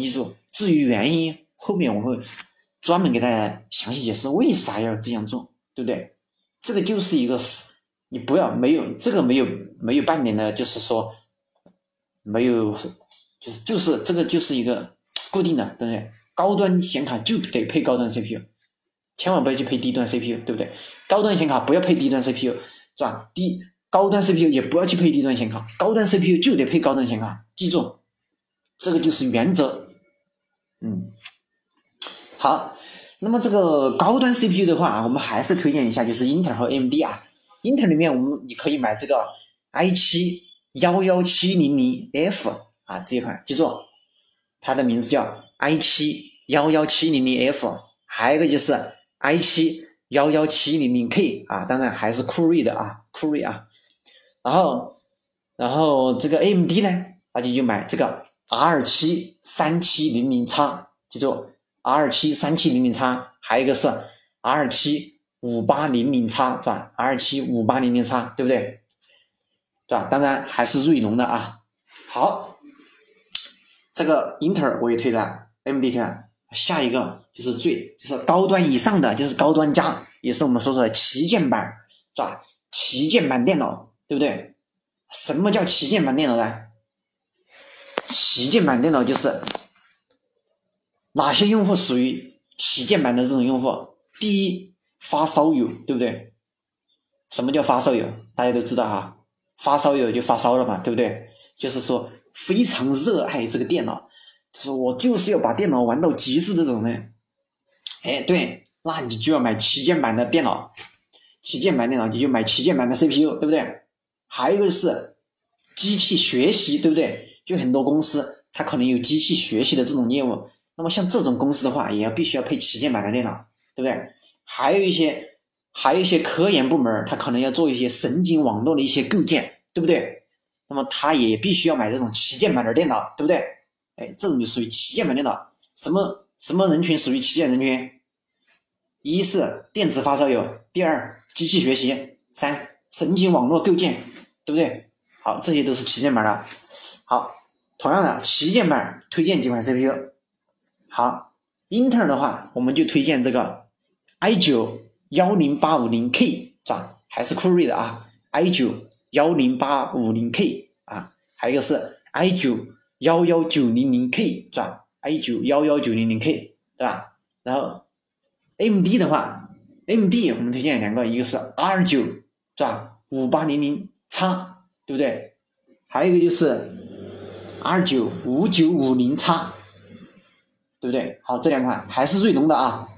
记住，至于原因，后面我会专门给大家详细解释为啥要这样做，对不对？这个就是一个是，你不要没有这个没有没有半点的，就是说没有，就是就是这个就是一个固定的，对不对？高端显卡就得配高端 CPU，千万不要去配低端 CPU，对不对？高端显卡不要配低端 CPU，是吧？低高端 CPU 也不要去配低端显卡，高端 CPU 就得配高端显卡，记住，这个就是原则。嗯，好，那么这个高端 CPU 的话，我们还是推荐一下，就是英特尔和 AMD 啊。英特尔里面，我们你可以买这个 i 七幺幺七零零 F 啊这一款，记住，它的名字叫 i 七幺幺七零零 F，还有一个就是 i 七幺幺七零零 K 啊，当然还是酷睿的啊，酷睿啊。然后，然后这个 AMD 呢，那就就买这个。R 七三七零零叉，记住，R 七三七零零叉，还有一个是 R 七五八零零叉，是吧？R 七五八零零叉，对不对？是吧？当然还是锐龙的啊。好，这个英特尔我也推了，AMD 推了，下一个就是最就是高端以上的，就是高端加，也是我们说说的旗舰版，是吧？旗舰版电脑，对不对？什么叫旗舰版电脑呢？旗舰版电脑就是哪些用户属于旗舰版的这种用户？第一，发烧友，对不对？什么叫发烧友？大家都知道哈，发烧友就发烧了嘛，对不对？就是说非常热爱这个电脑，是我就是要把电脑玩到极致这种人。哎，对，那你就要买旗舰版的电脑，旗舰版电脑你就买旗舰版的 CPU，对不对？还有一个是机器学习，对不对？就很多公司，它可能有机器学习的这种业务，那么像这种公司的话，也要必须要配旗舰版的电脑，对不对？还有一些，还有一些科研部门，它可能要做一些神经网络的一些构建，对不对？那么它也必须要买这种旗舰版的电脑，对不对？哎，这种就属于旗舰版电脑。什么什么人群属于旗舰人群？一是电子发烧友，第二机器学习，三神经网络构建，对不对？好，这些都是旗舰版的。好。同样的旗舰版推荐几款 CPU，好，英特尔的话我们就推荐这个 i 九幺零八五零 K 是吧？还是酷睿的啊？i 九幺零八五零 K 啊，还有一个是 i 九幺幺九零零 K 是吧？i 九幺幺九零零 K 对吧？然后 AMD 的话，AMD 我们推荐两个，一个是 R 九是吧？五八零零 X，对不对？还有一个就是。R 九五九五零叉，对不对？好，这两款还是锐龙的啊。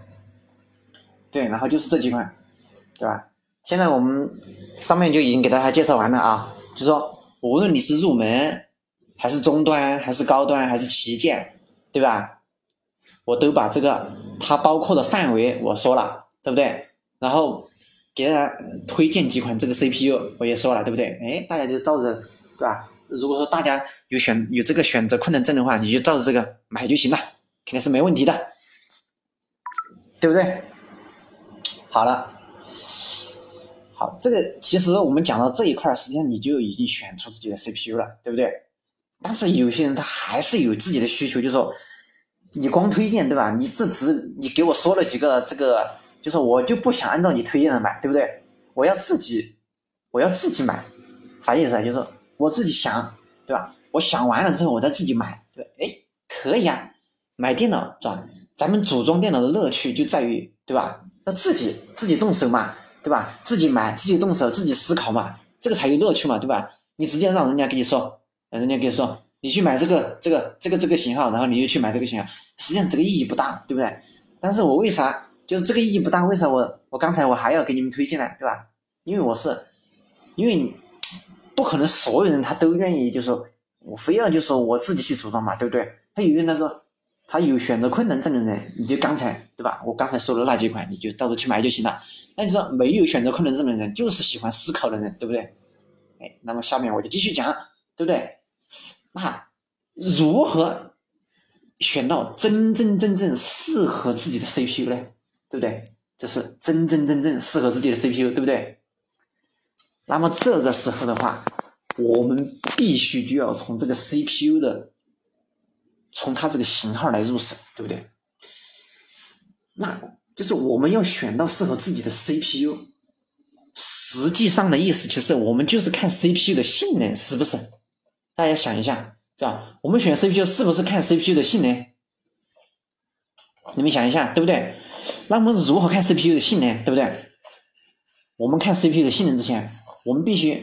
对，然后就是这几款，对吧？现在我们上面就已经给大家介绍完了啊。就说无论你是入门，还是中端，还是高端，还是旗舰，对吧？我都把这个它包括的范围我说了，对不对？然后给大家推荐几款这个 CPU，我也说了，对不对？哎，大家就照着，对吧？如果说大家有选有这个选择困难症的话，你就照着这个买就行了，肯定是没问题的，对不对？好了，好，这个其实我们讲到这一块实际上你就已经选出自己的 CPU 了，对不对？但是有些人他还是有自己的需求，就是说你光推荐对吧？你这只你给我说了几个这个，就是我就不想按照你推荐的买，对不对？我要自己我要自己买，啥意思啊？就是。我自己想，对吧？我想完了之后，我再自己买，对吧，哎，可以啊。买电脑是吧？咱们组装电脑的乐趣就在于，对吧？那自己自己动手嘛，对吧？自己买，自己动手，自己思考嘛，这个才有乐趣嘛，对吧？你直接让人家给你说，人家给你说，你去买这个这个这个这个型号，然后你又去买这个型号，实际上这个意义不大，对不对？但是我为啥就是这个意义不大？为啥我我刚才我还要给你们推荐呢，对吧？因为我是，因为。不可能所有人他都愿意，就说我非要就说我自己去组装嘛，对不对？他有人他说他有选择困难症的人，你就刚才对吧？我刚才说的那几款，你就到时候去买就行了。那你说没有选择困难症的人，就是喜欢思考的人，对不对？哎，那么下面我就继续讲，对不对？那如何选到真真正正适合自己的 CPU 呢？对不对？就是真真正正适合自己的 CPU，对不对？那么这个时候的话，我们必须就要从这个 CPU 的从它这个型号来入手，对不对？那就是我们要选到适合自己的 CPU。实际上的意思，其实我们就是看 CPU 的性能是不是？大家想一下，是吧？我们选 CPU 是不是看 CPU 的性能？你们想一下，对不对？那我们如何看 CPU 的性能，对不对？我们看 CPU 的性能之前，我们必须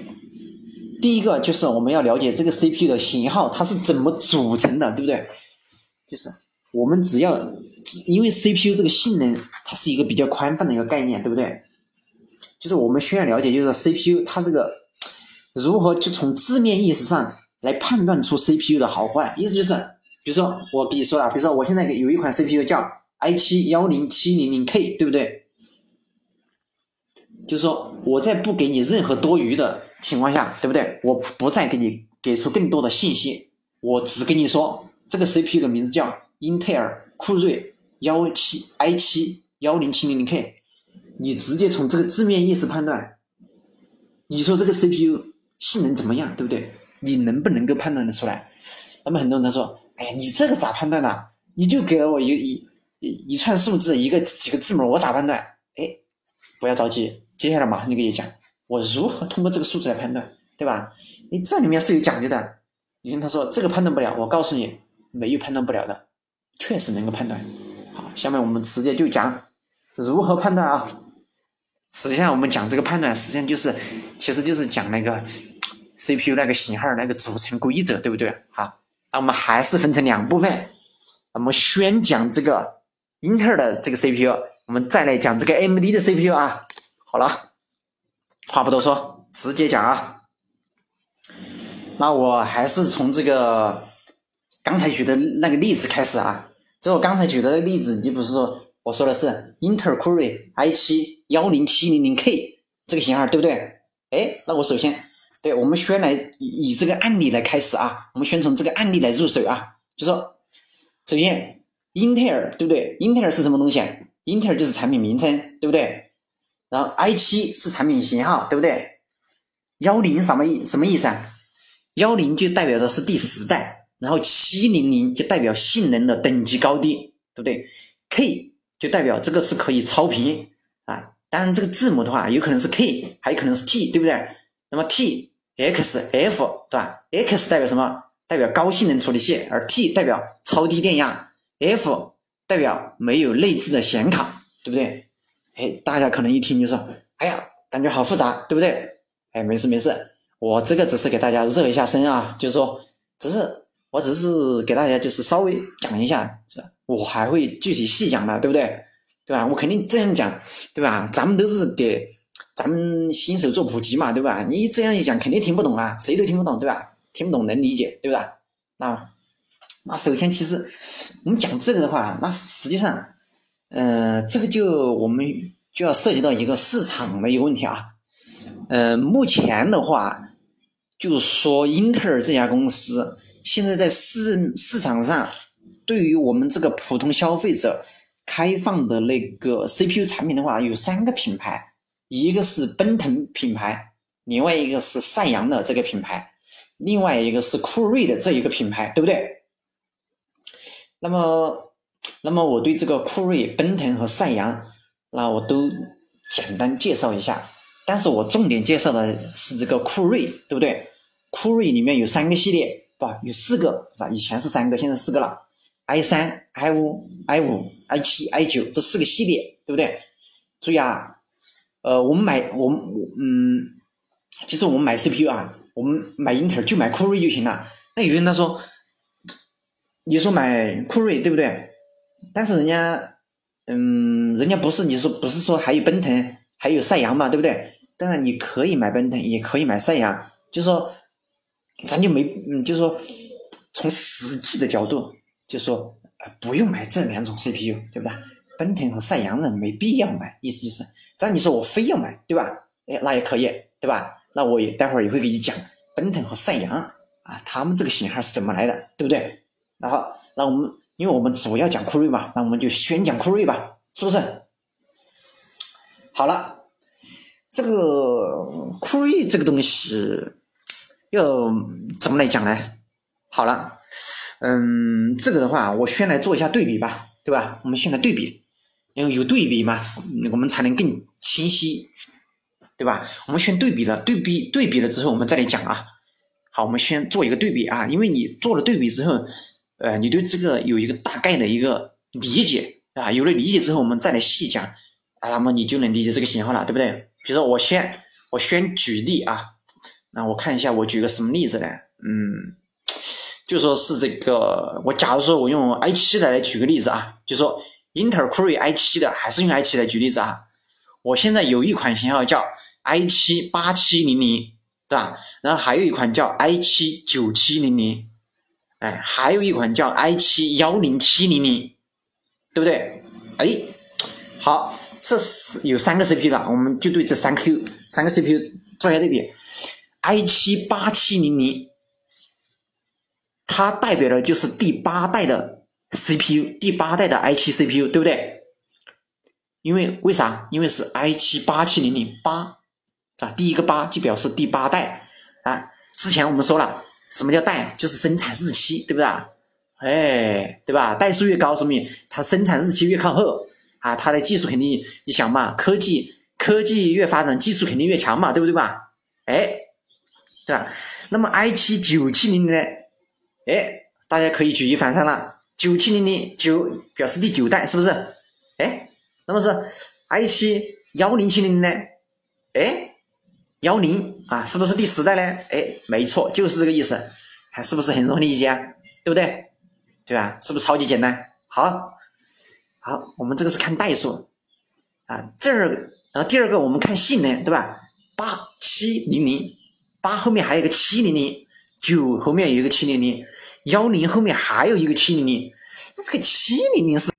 第一个就是我们要了解这个 CPU 的型号它是怎么组成的，对不对？就是我们只要，因为 CPU 这个性能它是一个比较宽泛的一个概念，对不对？就是我们需要了解，就是 CPU 它这个如何就从字面意思上来判断出 CPU 的好坏。意思就是，比如说我跟你说啊，比如说我现在有一款 CPU 叫 i7 幺零七零零 K，对不对？就是说我在不给你任何多余的情况下，对不对？我不再给你给出更多的信息，我只跟你说这个 CPU 的名字叫英特尔酷睿幺七 i7 幺零七零零 K。你直接从这个字面意思判断，你说这个 CPU 性能怎么样，对不对？你能不能够判断得出来？那么很多人他说：“哎呀，你这个咋判断呢？你就给了我一一一串数字，一个几个字母，我咋判断？”哎，不要着急，接下来马上就给你讲，我如何通过这个数字来判断，对吧？你这里面是有讲究的。你跟他说这个判断不了，我告诉你，没有判断不了的，确实能够判断。好，下面我们直接就讲如何判断啊。实际上，我们讲这个判断，实际上就是，其实就是讲那个 CPU 那个型号那个组成规则，对不对？好，那我们还是分成两部分，我们先讲这个英特尔的这个 CPU，我们再来讲这个 AMD 的 CPU 啊。好了，话不多说，直接讲啊。那我还是从这个刚才举的那个例子开始啊。就我刚才举的例子，你不是说？我说的是英特尔酷睿 i7 幺零七零零 K 这个型号，对不对？哎，那我首先，对我们先来以以这个案例来开始啊，我们先从这个案例来入手啊，就说，首先，英特尔对不对？英特尔是什么东西？英特尔就是产品名称，对不对？然后 i7 是产品型号，对不对？幺零什么意什么意思啊？幺零就代表的是第十代，然后七零零就代表性能的等级高低，对不对？K 就代表这个是可以超频啊，当然这个字母的话，有可能是 K，还有可能是 T，对不对？那么 T、X、F，对吧？X 代表什么？代表高性能处理器，而 T 代表超低电压，F 代表没有内置的显卡，对不对？哎，大家可能一听就说，哎呀，感觉好复杂，对不对？哎，没事没事，我这个只是给大家热一下身啊，就是说，只是我只是给大家就是稍微讲一下，我还会具体细讲的，对不对？对吧？我肯定这样讲，对吧？咱们都是给咱们新手做普及嘛，对吧？你这样一讲，肯定听不懂啊，谁都听不懂，对吧？听不懂能理解，对吧？那那首先，其实我们讲这个的话，那实际上，呃，这个就我们就要涉及到一个市场的一个问题啊。呃，目前的话，就是说英特尔这家公司现在在市市场上。对于我们这个普通消费者开放的那个 CPU 产品的话，有三个品牌，一个是奔腾品牌，另外一个是赛扬的这个品牌，另外一个是酷睿的这一个品牌，对不对？那么，那么我对这个酷睿、奔腾和赛扬，那我都简单介绍一下，但是我重点介绍的是这个酷睿，对不对？酷睿里面有三个系列，不，有四个，是吧？以前是三个，现在四个了。i 三、i 五、i 五、i 七、i 九这四个系列，对不对？注意啊，呃，我们买我们我嗯，其实我们买 CPU 啊，我们买英特尔就买酷睿就行了。那有人他说，你说买酷睿对不对？但是人家嗯，人家不是你说不是说还有奔腾还有赛扬嘛，对不对？当然你可以买奔腾，也可以买赛扬，就说咱就没嗯，就说从实际的角度。就说不用买这两种 CPU，对吧？奔腾和赛扬的没必要买，意思就是。但你说我非要买，对吧？哎，那也可以，对吧？那我也待会儿也会给你讲奔腾和赛扬啊，他们这个型号是怎么来的，对不对？然后，那我们因为我们主要讲酷睿嘛，那我们就先讲酷睿吧，是不是？好了，这个酷睿这个东西要怎么来讲呢？好了。嗯，这个的话，我先来做一下对比吧，对吧？我们先来对比，因为有对比嘛，我们才能更清晰，对吧？我们先对比了，对比对比了之后，我们再来讲啊。好，我们先做一个对比啊，因为你做了对比之后，呃，你对这个有一个大概的一个理解啊，有了理解之后，我们再来细讲啊，那么你就能理解这个型号了，对不对？比如说，我先我先举例啊，那我看一下，我举个什么例子呢？嗯，就说是这个，我假如说我用 i 七的来举个例子啊，就说英特尔酷睿 i 七的，还是用 i 七来举例子啊。我现在有一款型号叫 i 七八七零零，对吧？然后还有一款叫 i 七九七零零，哎，还有一款叫 i 七幺零七零零，对不对？哎，好，这是有三个 CPU 的，我们就对这三 Q 三个 CPU 做一下对比。i 七八七零零，它代表的就是第八代的 CPU，第八代的 i 七 CPU，对不对？因为为啥？因为是 i 七八七零零八，啊，第一个八就表示第八代。啊，之前我们说了，什么叫代？就是生产日期，对不对啊？哎，对吧？代数越高，说明它生产日期越靠后啊，它的技术肯定，你想嘛，科技科技越发展，技术肯定越强嘛，对不对吧？哎，对吧？那么 i 七九七零零呢？哎，大家可以举一反三了，九七零零九表示第九代，是不是？哎，那么是 i 七幺零七零零呢？哎。幺零啊，是不是第十代呢？哎，没错，就是这个意思，还是不是很容易理解啊？对不对？对吧？是不是超级简单？好，好，我们这个是看代数啊。这儿，然后第二个我们看性能，对吧？八七零零，八后面还有个七零零，九后面有一个七零零，幺零后面还有一个七零零。那这个七零零是，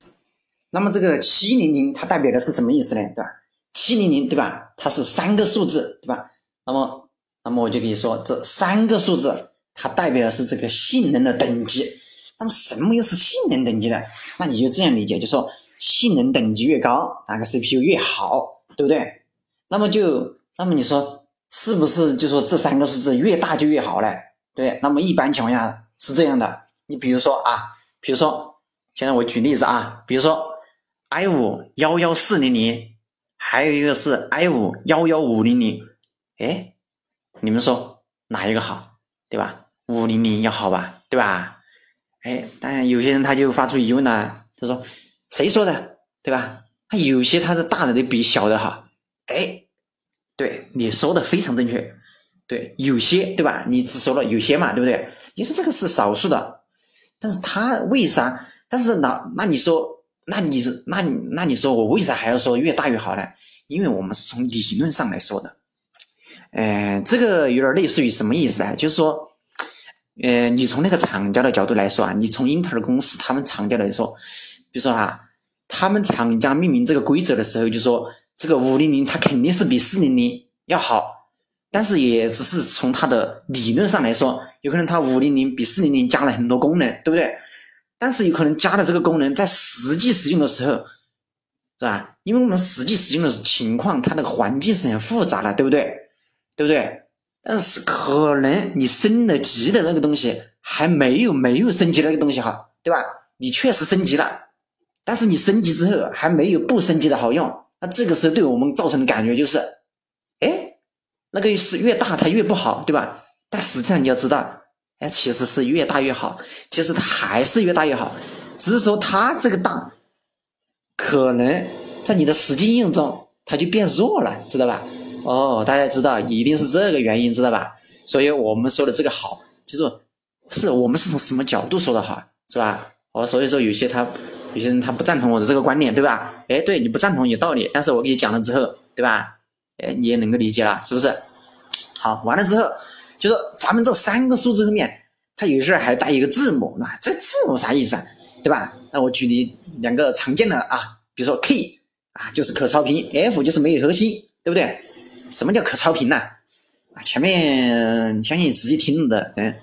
那么这个七零零它代表的是什么意思呢？对吧？七零零对吧？它是三个数字对吧？那么，那么我就跟你说，这三个数字它代表的是这个性能的等级。那么什么又是性能等级呢？那你就这样理解，就说性能等级越高，哪个 CPU 越好，对不对？那么就，那么你说是不是就说这三个数字越大就越好嘞？对，那么一般情况下是这样的。你比如说啊，比如说，现在我举例子啊，比如说 i 五幺幺四零零。还有一个是 i 五幺幺五零零，哎，你们说哪一个好，对吧？五零零要好吧，对吧？哎，当然有些人他就发出疑问了，他说谁说的，对吧？他有些他的大的得比小的好，哎，对，你说的非常正确，对，有些对吧？你只说了有些嘛，对不对？你说这个是少数的，但是他为啥？但是那那你说？那你是那你那你说我为啥还要说越大越好呢？因为我们是从理论上来说的，呃，这个有点类似于什么意思呢？就是说，呃，你从那个厂家的角度来说啊，你从英特尔公司他们厂家来说，比如说哈，他们厂家命名这个规则的时候，就说这个五零零它肯定是比四零零要好，但是也只是从它的理论上来说，有可能它五零零比四零零加了很多功能，对不对？但是有可能加的这个功能，在实际使用的时候，是吧？因为我们实际使用的情况，它那个环境是很复杂的，对不对？对不对？但是可能你升了级的那个东西，还没有没有升级那个东西好，对吧？你确实升级了，但是你升级之后还没有不升级的好用。那这个时候对我们造成的感觉就是，哎，那个是越大它越不好，对吧？但实际上你要知道。哎，其实是越大越好，其实它还是越大越好，只是说它这个大，可能在你的实际应用中，它就变弱了，知道吧？哦，大家知道，一定是这个原因，知道吧？所以我们说的这个好，就是是我们是从什么角度说的好，是吧？哦，所以说有些他有些人他不赞同我的这个观点，对吧？哎，对，你不赞同有道理，但是我给你讲了之后，对吧？哎，你也能够理解了，是不是？好，完了之后。就说咱们这三个数字后面，它有时候还带一个字母，那这字母啥意思啊？对吧？那我举例两个常见的啊，比如说 K 啊，就是可超频；F 就是没有核心，对不对？什么叫可超频呢？啊，前面相信仔细听的，嗯，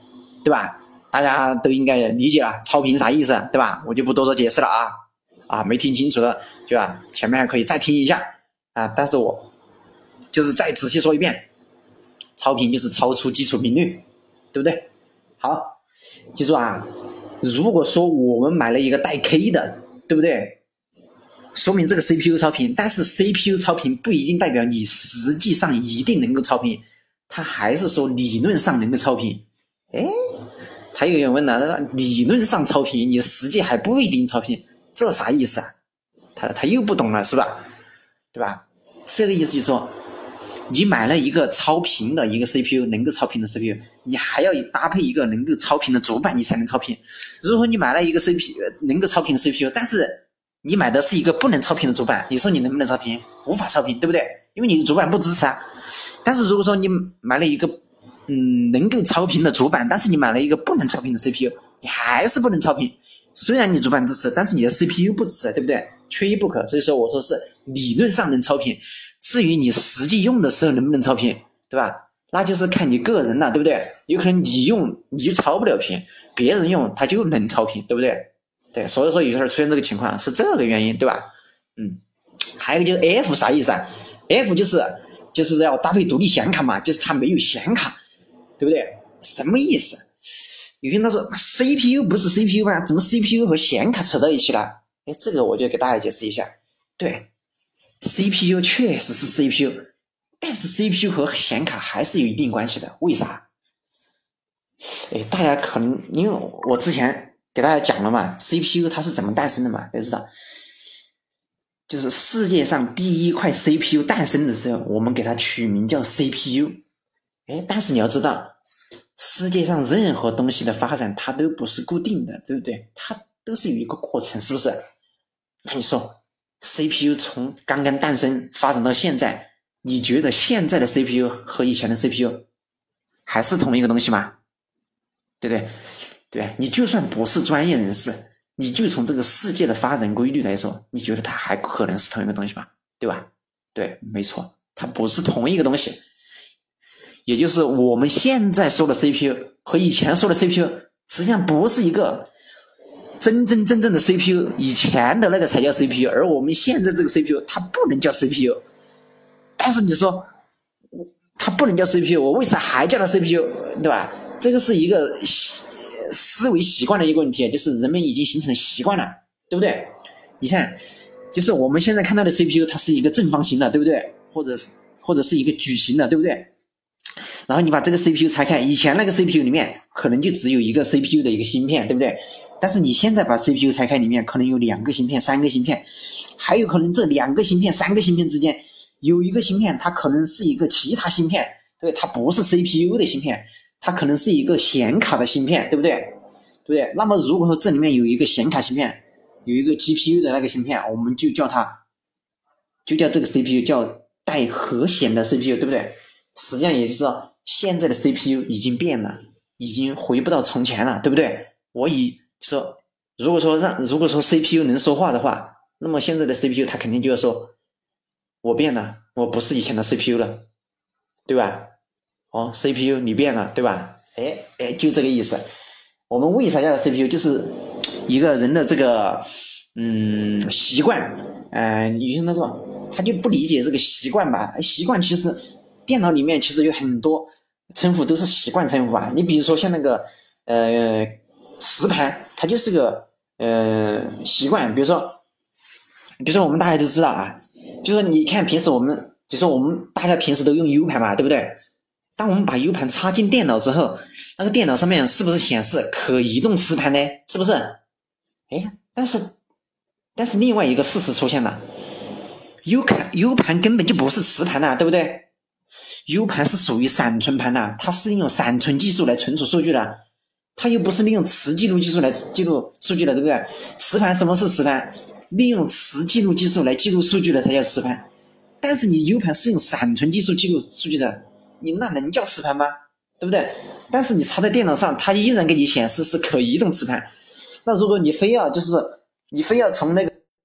对吧？大家都应该理解了超频啥意思，对吧？我就不多做解释了啊，啊，没听清楚的，对吧？前面还可以再听一下啊，但是我就是再仔细说一遍。超频就是超出基础频率，对不对？好，记住啊，如果说我们买了一个带 K 的，对不对？说明这个 CPU 超频，但是 CPU 超频不一定代表你实际上一定能够超频，它还是说理论上能够超频。哎，他有人问了，他说理论上超频，你实际还不一定超频，这啥意思啊？他他又不懂了，是吧？对吧？这个意思就是说，你买了一个超频的一个 CPU，能够超频的 CPU，你还要搭配一个能够超频的主板，你才能超频。如果你买了一个 CPU 能够超频的 CPU，但是你买的是一个不能超频的主板，你说你能不能超频？无法超频，对不对？因为你的主板不支持啊。但是如果说你买了一个，嗯，能够超频的主板，但是你买了一个不能超频的 CPU，你还是不能超频。虽然你主板支持，但是你的 CPU 不支持，对不对？缺一不可。所以说我说是理论上能超频，至于你实际用的时候能不能超频，对吧？那就是看你个人了，对不对？有可能你用你就超不了频，别人用他就能超频，对不对？对，所以说有时候出现这个情况是这个原因，对吧？嗯，还有个就是 F 啥意思啊？F 就是就是要搭配独立显卡嘛，就是它没有显卡，对不对？什么意思？有些人他说 CPU 不是 CPU 吗？怎么 CPU 和显卡扯到一起了？哎，这个我就给大家解释一下。对，CPU 确实是 CPU，但是 CPU 和显卡还是有一定关系的。为啥？哎，大家可能因为我之前。给大家讲了嘛，CPU 它是怎么诞生的嘛？都知道，就是世界上第一块 CPU 诞生的时候，我们给它取名叫 CPU。哎，但是你要知道，世界上任何东西的发展它都不是固定的，对不对？它都是有一个过程，是不是？那你说，CPU 从刚刚诞生发展到现在，你觉得现在的 CPU 和以前的 CPU 还是同一个东西吗？对不对？对你就算不是专业人士，你就从这个世界的发展规律来说，你觉得它还可能是同一个东西吗？对吧？对，没错，它不是同一个东西。也就是我们现在说的 CPU 和以前说的 CPU，实际上不是一个真真正正的 CPU。以前的那个才叫 CPU，而我们现在这个 CPU 它不能叫 CPU。但是你说它不能叫 CPU，我为啥还叫它 CPU？对吧？这个是一个。思维习惯的一个问题，就是人们已经形成习惯了，对不对？你看，就是我们现在看到的 CPU，它是一个正方形的，对不对？或者是或者是一个矩形的，对不对？然后你把这个 CPU 拆开，以前那个 CPU 里面可能就只有一个 CPU 的一个芯片，对不对？但是你现在把 CPU 拆开，里面可能有两个芯片、三个芯片，还有可能这两个芯片、三个芯片之间有一个芯片，它可能是一个其他芯片，对，它不是 CPU 的芯片。它可能是一个显卡的芯片，对不对？对不对？那么如果说这里面有一个显卡芯片，有一个 GPU 的那个芯片，我们就叫它，就叫这个 CPU 叫带核显的 CPU，对不对？实际上也就是说，现在的 CPU 已经变了，已经回不到从前了，对不对？我以说，如果说让如果说 CPU 能说话的话，那么现在的 CPU 它肯定就要说，我变了，我不是以前的 CPU 了，对吧？哦，CPU 你变了，对吧？哎哎，就这个意思。我们为啥要 CPU？就是一个人的这个嗯习惯。嗯，有些人说他就不理解这个习惯吧？习惯其实电脑里面其实有很多称呼都是习惯称呼啊。你比如说像那个呃磁盘，它就是个呃习惯。比如说，比如说我们大家都知道啊，就说你看平时我们就说我们大家平时都用 U 盘嘛，对不对？当我们把 U 盘插进电脑之后，那个电脑上面是不是显示可移动磁盘呢？是不是？哎，但是，但是另外一个事实出现了，U 盘 U 盘根本就不是磁盘呐，对不对？U 盘是属于闪存盘呐，它是用闪存技术来存储数据的，它又不是利用磁记录技术来记录数据的，对不对？磁盘什么是磁盘？利用磁记录技术来记录数据的才叫磁盘，但是你 U 盘是用闪存技术记录数据的。你那能叫磁盘吗？对不对？但是你插在电脑上，它依然给你显示是可移动磁盘。那如果你非要就是你非要从那个